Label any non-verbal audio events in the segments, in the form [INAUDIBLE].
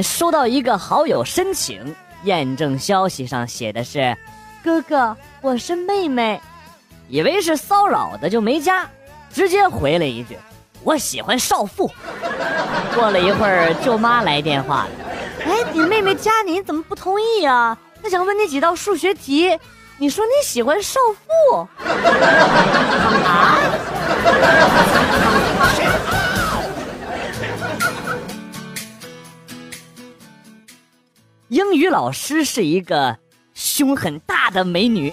收到一个好友申请，验证消息上写的是“哥哥，我是妹妹”，以为是骚扰的就没加，直接回了一句：“我喜欢少妇。[LAUGHS] ”过了一会儿，舅妈来电话了：“哎，你妹妹加你怎么不同意啊？她想问你几道数学题，你说你喜欢少妇。”啊？英语老师是一个胸很大的美女。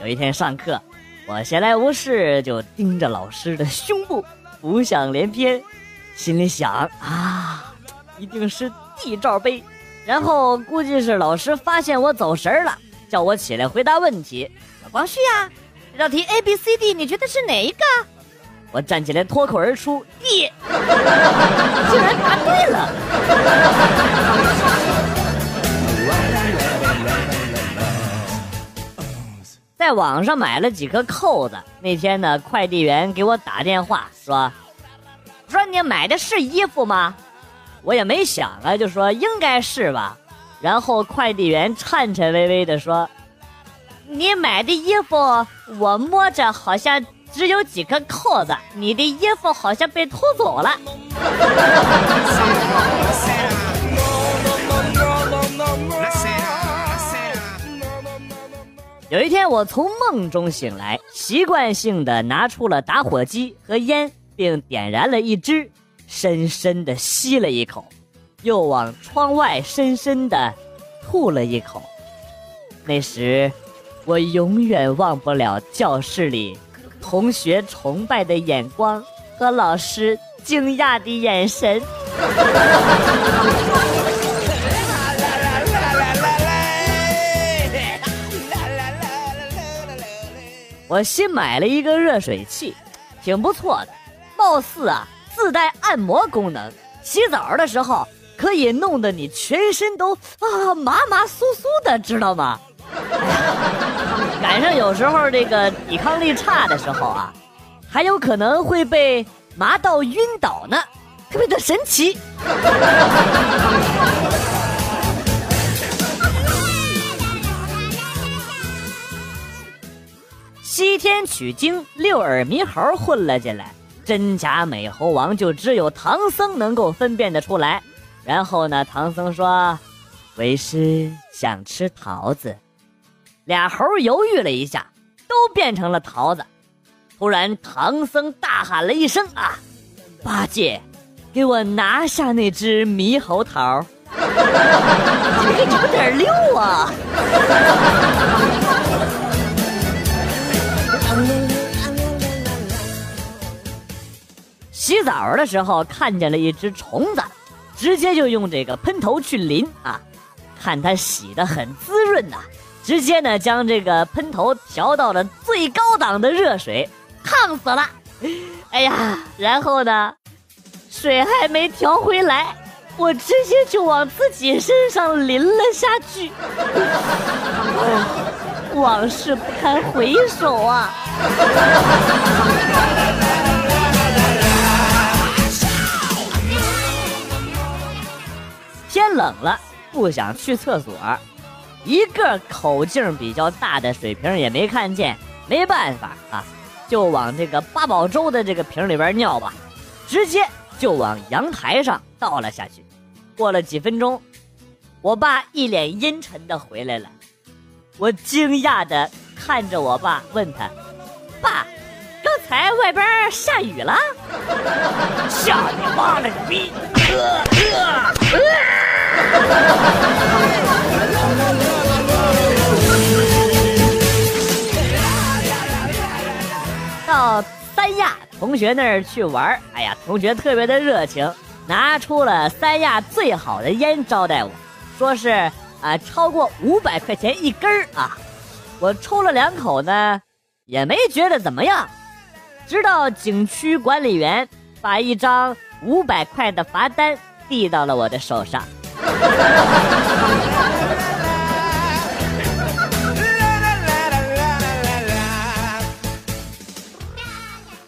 有一天上课，我闲来无事就盯着老师的胸部，浮想联翩，心里想啊，一定是 D 罩杯。然后估计是老师发现我走神了，叫我起来回答问题。光绪呀，这道题 A B C D，你觉得是哪一个？我站起来脱口而出 D，[LAUGHS] 竟然答对了。在网上买了几颗扣子。那天呢，快递员给我打电话说：“说你买的是衣服吗？”我也没想啊，就说应该是吧。然后快递员颤颤巍巍的说：“你买的衣服我摸着好像只有几颗扣子，你的衣服好像被偷走了。[LAUGHS] ”有一天，我从梦中醒来，习惯性的拿出了打火机和烟，并点燃了一支，深深的吸了一口，又往窗外深深的吐了一口。那时，我永远忘不了教室里同学崇拜的眼光和老师惊讶的眼神。我新买了一个热水器，挺不错的，貌似啊自带按摩功能，洗澡的时候可以弄得你全身都啊麻麻酥酥的，知道吗？[LAUGHS] 赶上有时候这个抵抗力差的时候啊，还有可能会被麻到晕倒呢，特别的神奇。西天取经，六耳猕猴混了进来，真假美猴王就只有唐僧能够分辨得出来。然后呢，唐僧说：“为师想吃桃子。”俩猴犹豫了一下，都变成了桃子。突然，唐僧大喊了一声：“啊，八戒，给我拿下那只猕猴桃！” [LAUGHS] 这个有点溜啊！洗澡的时候看见了一只虫子，直接就用这个喷头去淋啊，看它洗的很滋润呐，直接呢将这个喷头调到了最高档的热水，烫死了。哎呀，然后呢，水还没调回来，我直接就往自己身上淋了下去。往事不堪回首啊。天冷了，不想去厕所，一个口径比较大的水瓶也没看见，没办法啊，就往这个八宝粥的这个瓶里边尿吧，直接就往阳台上倒了下去。过了几分钟，我爸一脸阴沉的回来了，我惊讶的看着我爸，问他：“爸，刚才外边下雨了？”下你妈了个逼！[LAUGHS] [LAUGHS] 到三亚同学那儿去玩哎呀，同学特别的热情，拿出了三亚最好的烟招待我，说是啊超过五百块钱一根儿啊，我抽了两口呢，也没觉得怎么样，直到景区管理员把一张五百块的罚单递到了我的手上。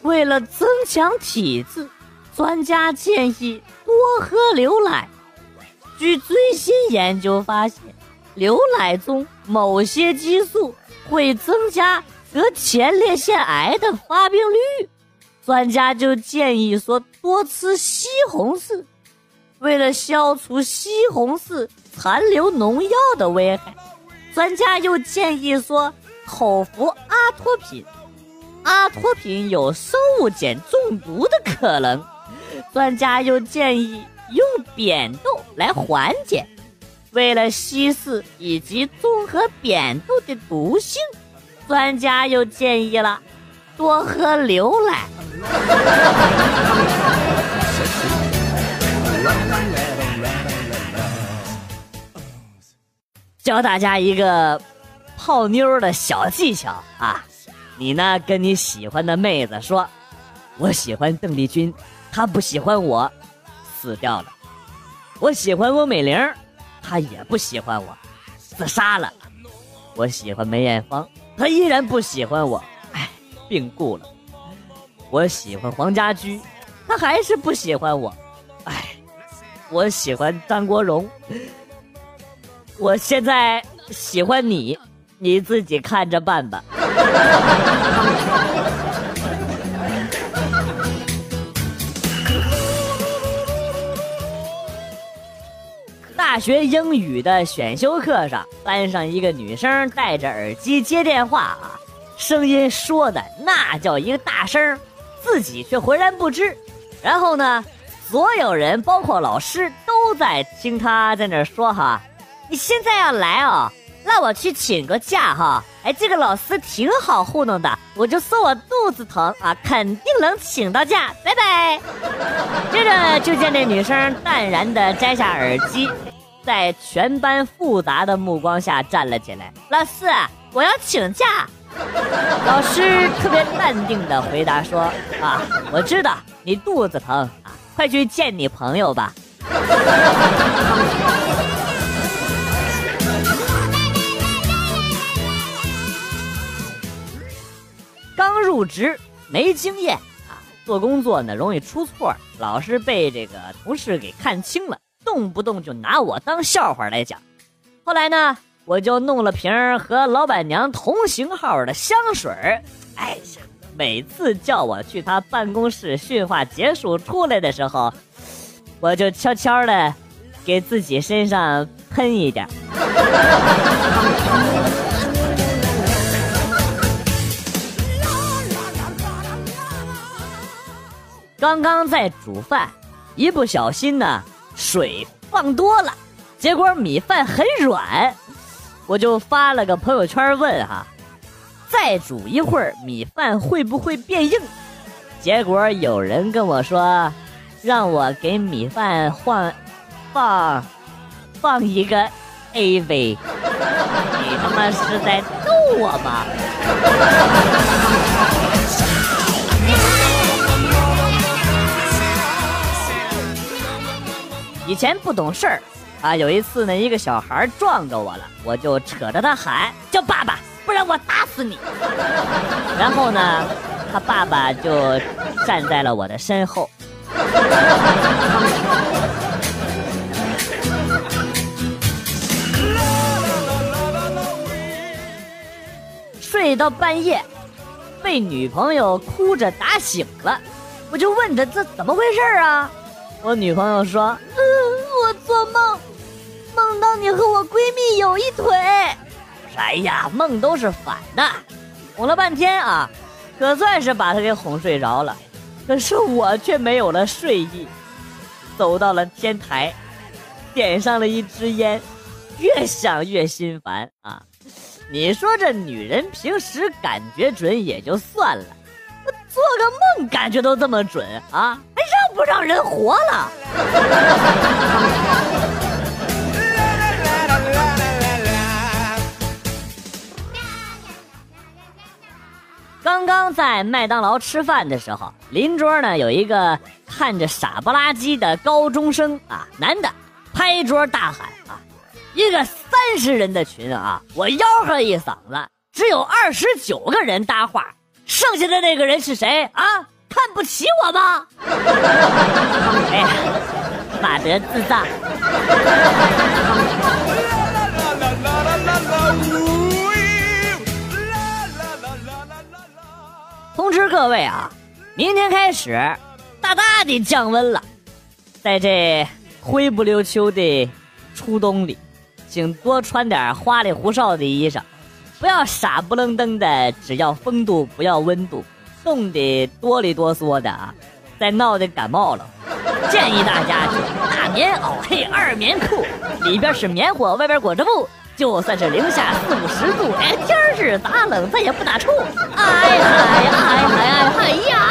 为了增强体质，专家建议多喝牛奶。据最新研究发现，牛奶中某些激素会增加得前列腺癌的发病率。专家就建议说，多吃西红柿。为了消除西红柿残留农药的危害，专家又建议说，口服阿托品。阿托品有生物碱中毒的可能，专家又建议用扁豆来缓解。为了稀释以及中和扁豆的毒性，专家又建议了多喝牛奶。教大家一个泡妞的小技巧啊！你呢，跟你喜欢的妹子说：“我喜欢邓丽君，她不喜欢我，死掉了；我喜欢翁美玲，她也不喜欢我，自杀了；我喜欢梅艳芳，她依然不喜欢我，哎，病故了；我喜欢黄家驹，她还是不喜欢我，哎，我喜欢张国荣。”我现在喜欢你，你自己看着办吧。大学英语的选修课上，班上一个女生戴着耳机接电话啊，声音说的那叫一个大声，自己却浑然不知。然后呢，所有人包括老师都在听她在那说哈。你现在要来哦，那我去请个假哈。哎，这个老师挺好糊弄的，我就说我肚子疼啊，肯定能请到假。拜拜。接着就见那女生淡然的摘下耳机，在全班复杂的目光下站了起来。老师，我要请假。老师特别淡定的回答说：啊，我知道你肚子疼啊，快去见你朋友吧。刚入职没经验啊，做工作呢容易出错，老是被这个同事给看清了，动不动就拿我当笑话来讲。后来呢，我就弄了瓶和老板娘同型号的香水哎呀，每次叫我去他办公室训话结束出来的时候，我就悄悄的给自己身上喷一点。刚刚在煮饭，一不小心呢，水放多了，结果米饭很软，我就发了个朋友圈问哈，再煮一会儿米饭会不会变硬？结果有人跟我说，让我给米饭换放放一个 A V，你他妈是在逗我吗？以前不懂事儿，啊，有一次呢，一个小孩撞着我了，我就扯着他喊叫爸爸，不然我打死你。[LAUGHS] 然后呢，他爸爸就站在了我的身后。睡到半夜，被女朋友哭着打醒了，我就问他这怎么回事啊？我女朋友说。嗯我做梦，梦到你和我闺蜜有一腿。哎呀，梦都是反的，哄了半天啊，可算是把她给哄睡着了。可是我却没有了睡意，走到了天台，点上了一支烟，越想越心烦啊！你说这女人平时感觉准也就算了，做个梦感觉都这么准啊？不让人活了？[LAUGHS] 刚刚在麦当劳吃饭的时候，邻桌呢有一个看着傻不拉几的高中生啊，男的，拍桌大喊啊，一个三十人的群啊，我吆喝一嗓子，只有二十九个人搭话，剩下的那个人是谁啊？看不起我吗？[LAUGHS] 哎呀，马德自大。通知各位啊，明天开始大大的降温了，在这灰不溜秋的初冬里，请多穿点花里胡哨的衣裳，不要傻不愣登的，只要风度不要温度，冻得哆里哆嗦的啊，再闹得感冒了。建议大家就大棉袄配二棉裤，里边是棉花，外边裹着布。就算是零下四五十度，哎，天是咋冷，咱也不打怵。哎嗨哎嗨哎嗨呀！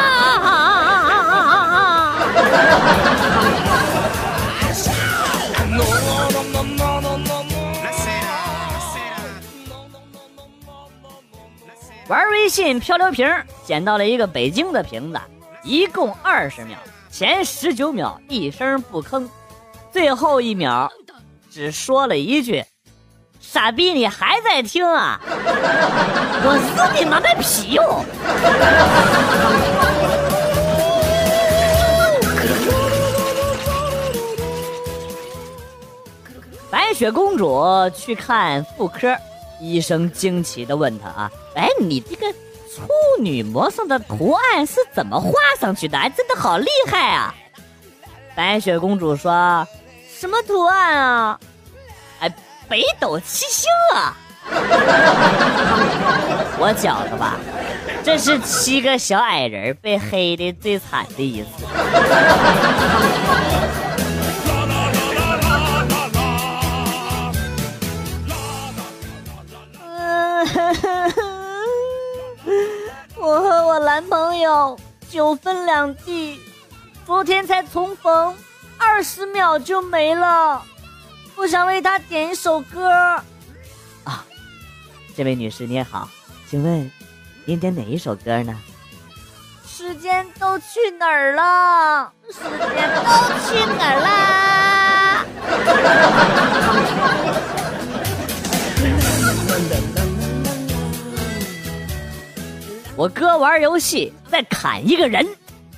玩微信漂流瓶，捡到了一个北京的瓶子，一共二十秒，前十九秒一声不吭，最后一秒只说了一句。傻逼，你还在听啊？我撕你妈的皮哟！白雪公主去看妇科，医生惊奇的问她啊：“哎，你这个处女膜上的图案是怎么画上去的？哎，真的好厉害啊！”白雪公主说：“什么图案啊？”哎北斗七星啊！[LAUGHS] 我觉得吧，这是七个小矮人被黑的最惨的一次。我男朋友九分两地，昨天才重逢，二十秒就没了。我想为他点一首歌啊，这位女士您好，请问您点哪一首歌呢？时间都去哪儿了？[LAUGHS] 时间都去哪儿啦？我哥玩游戏在砍一个人，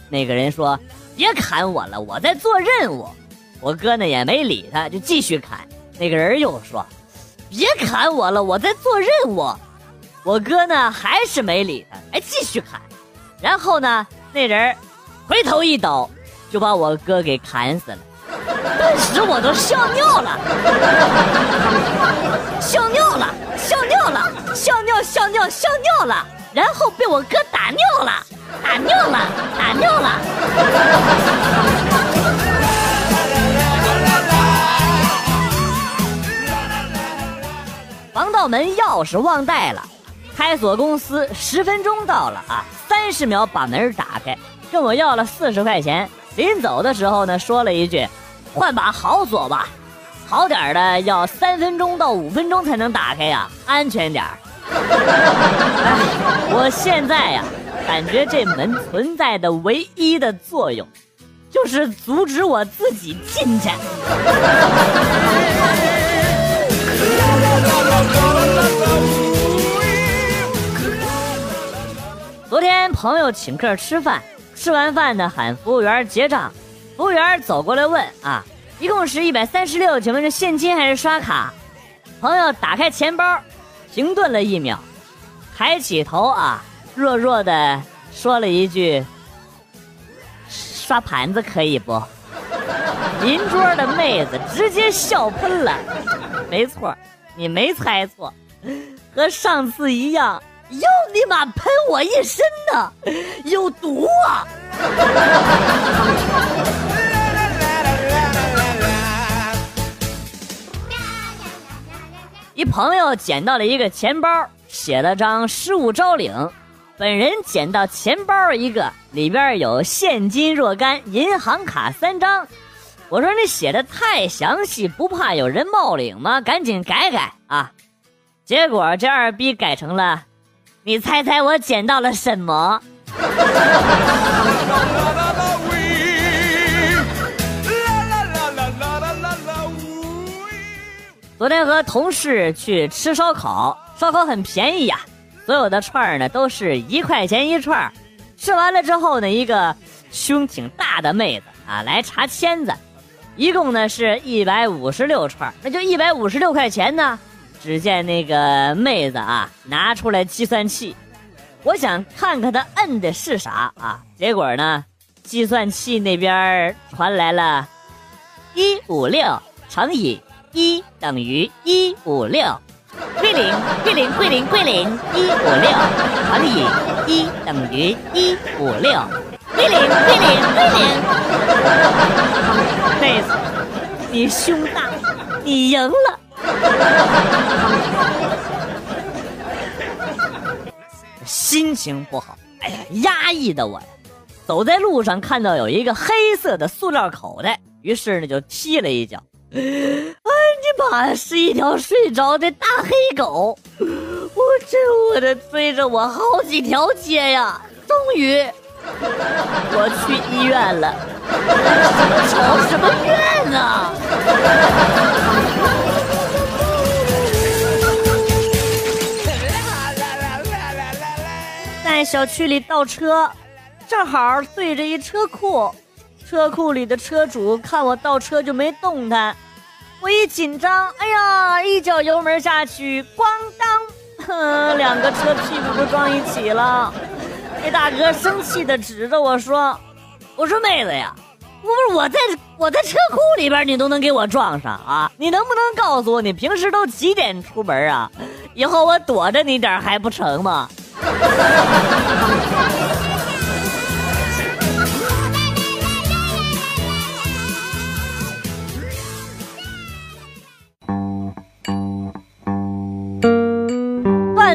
那个人说：“别砍我了，我在做任务。”我哥呢也没理他，就继续砍。那个人又说：“别砍我了，我在做任务。”我哥呢还是没理他，哎，继续砍。然后呢，那人回头一刀，就把我哥给砍死了。顿时我都笑尿了，笑尿了，笑尿了，笑尿笑尿笑尿了。然后被我哥打尿了，打尿了，打尿了。防盗门钥匙忘带了，开锁公司十分钟到了啊，三十秒把门打开，跟我要了四十块钱。临走的时候呢，说了一句：“换把好锁吧，好点的要三分钟到五分钟才能打开呀，安全点 [LAUGHS] 哎，我现在呀，感觉这门存在的唯一的作用，就是阻止我自己进去。昨天朋友请客吃饭，吃完饭呢喊服务员结账，服务员走过来问啊，一共是一百三十六，请问是现金还是刷卡？朋友打开钱包，停顿了一秒，抬起头啊，弱弱的说了一句：“刷盘子可以不？”邻桌的妹子直接笑喷了，没错。你没猜错，和上次一样，又你妈喷我一身呢，有毒啊！一朋友捡到了一个钱包，写了张失物招领，本人捡到钱包一个，里边有现金若干，银行卡三张。我说你写的太详细，不怕有人冒领吗？赶紧改改啊！结果这二逼改成了，你猜猜我捡到了什么？[LAUGHS] 昨天和同事去吃烧烤，烧烤很便宜呀，所有的串儿呢都是一块钱一串儿。吃完了之后呢，一个胸挺大的妹子啊来查签子。一共呢是一百五十六串儿，那就一百五十六块钱呢。只见那个妹子啊，拿出来计算器，我想看看她摁的是啥啊？结果呢，计算器那边传来了，一五六乘以一等于一五六，归零归零归零归零，一五六乘以一等于一五六，归零归零归零。妹子，你胸大，你赢了。心情不好，哎呀，压抑的我呀，走在路上看到有一个黑色的塑料口袋，于是呢就踢了一脚。哎，[LAUGHS] 你妈，是一条睡着的大黑狗！我这我的追着我好几条街呀，终于我去医院了。什么怨啊？在小区里倒车，正好对着一车库，车库里的车主看我倒车就没动弹，我一紧张，哎呀，一脚油门下去，咣当，哼，[LAUGHS] 两个车屁股都撞一起了。那大哥生气的指着我说：“我说妹子呀，我不是我在我在车库里边，你都能给我撞上啊？你能不能告诉我你平时都几点出门啊？以后我躲着你点还不成吗？” [LAUGHS]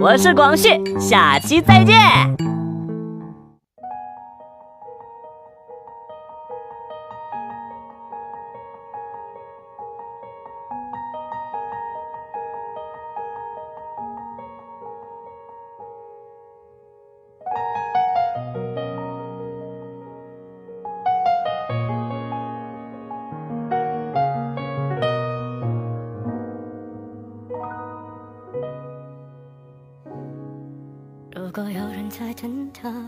我是广旭，下期再见。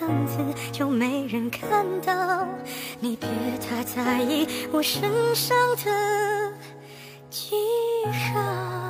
样子就没人看到。你别太在意我身上的记号